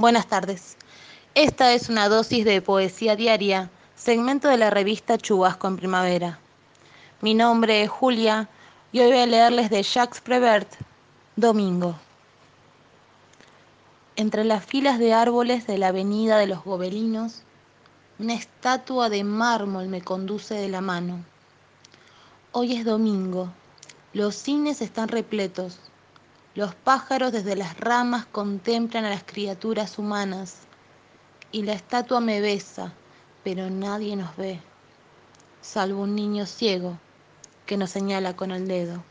Buenas tardes. Esta es una dosis de poesía diaria, segmento de la revista Chubasco en Primavera. Mi nombre es Julia y hoy voy a leerles de Jacques Prévert, Domingo. Entre las filas de árboles de la avenida de los Gobelinos, una estatua de mármol me conduce de la mano. Hoy es domingo, los cines están repletos, los pájaros desde las ramas contemplan a las criaturas humanas y la estatua me besa, pero nadie nos ve, salvo un niño ciego que nos señala con el dedo.